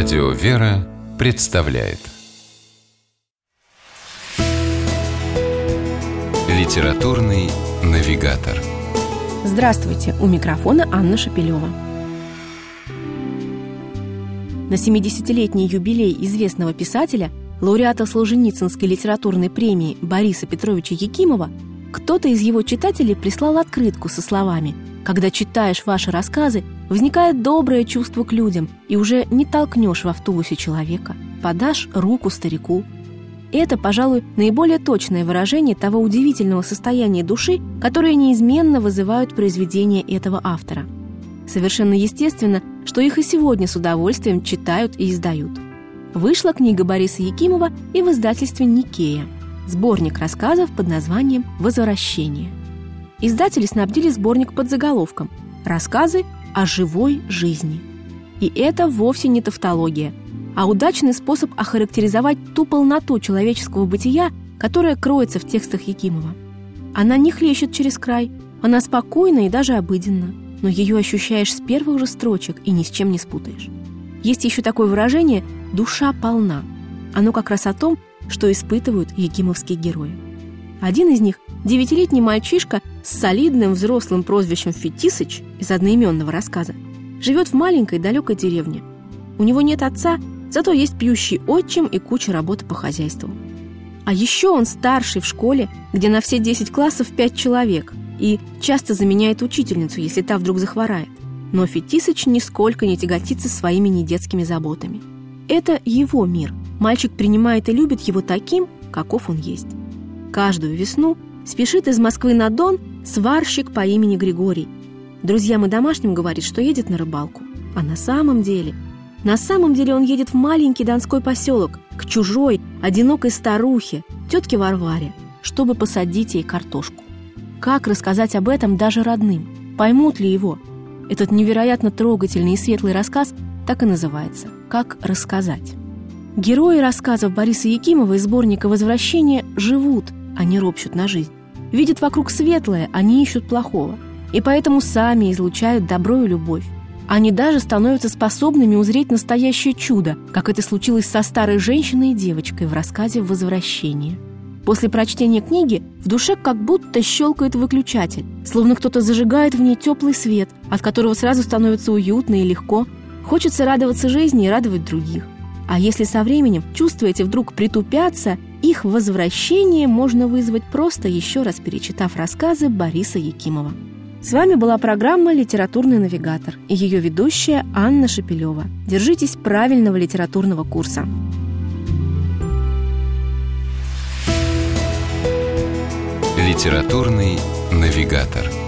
Радио «Вера» представляет Литературный навигатор Здравствуйте! У микрофона Анна Шапилева. На 70-летний юбилей известного писателя, лауреата Солженицынской литературной премии Бориса Петровича Якимова, кто-то из его читателей прислал открытку со словами «Когда читаешь ваши рассказы, возникает доброе чувство к людям, и уже не толкнешь в автобусе человека, подашь руку старику». Это, пожалуй, наиболее точное выражение того удивительного состояния души, которое неизменно вызывают произведения этого автора. Совершенно естественно, что их и сегодня с удовольствием читают и издают. Вышла книга Бориса Якимова и в издательстве «Никея» – сборник рассказов под названием «Возвращение». Издатели снабдили сборник под заголовком «Рассказы о живой жизни». И это вовсе не тавтология, а удачный способ охарактеризовать ту полноту человеческого бытия, которая кроется в текстах Якимова. Она не хлещет через край, она спокойна и даже обыденна, но ее ощущаешь с первых же строчек и ни с чем не спутаешь. Есть еще такое выражение «душа полна». Оно как раз о том, что испытывают якимовские герои. Один из них – девятилетний мальчишка с солидным взрослым прозвищем Фетисыч из одноименного рассказа. Живет в маленькой далекой деревне. У него нет отца, зато есть пьющий отчим и куча работы по хозяйству. А еще он старший в школе, где на все 10 классов 5 человек, и часто заменяет учительницу, если та вдруг захворает. Но Фетисыч нисколько не тяготится своими недетскими заботами. Это его мир. Мальчик принимает и любит его таким, каков он есть. Каждую весну спешит из Москвы на Дон сварщик по имени Григорий. Друзьям и домашним говорит, что едет на рыбалку. А на самом деле... На самом деле он едет в маленький донской поселок, к чужой, одинокой старухе, тетке Варваре, чтобы посадить ей картошку. Как рассказать об этом даже родным? Поймут ли его? Этот невероятно трогательный и светлый рассказ так и называется «Как рассказать». Герои рассказов Бориса Якимова из сборника «Возвращение» живут, не ропщут на жизнь. Видят вокруг светлое, не ищут плохого. И поэтому сами излучают добро и любовь. Они даже становятся способными узреть настоящее чудо, как это случилось со старой женщиной и девочкой в рассказе «Возвращение». После прочтения книги в душе как будто щелкает выключатель, словно кто-то зажигает в ней теплый свет, от которого сразу становится уютно и легко. Хочется радоваться жизни и радовать других. А если со временем чувства эти вдруг притупятся, их возвращение можно вызвать просто еще раз перечитав рассказы Бориса Якимова. С вами была программа «Литературный навигатор» и ее ведущая Анна Шепелева. Держитесь правильного литературного курса. Литературный навигатор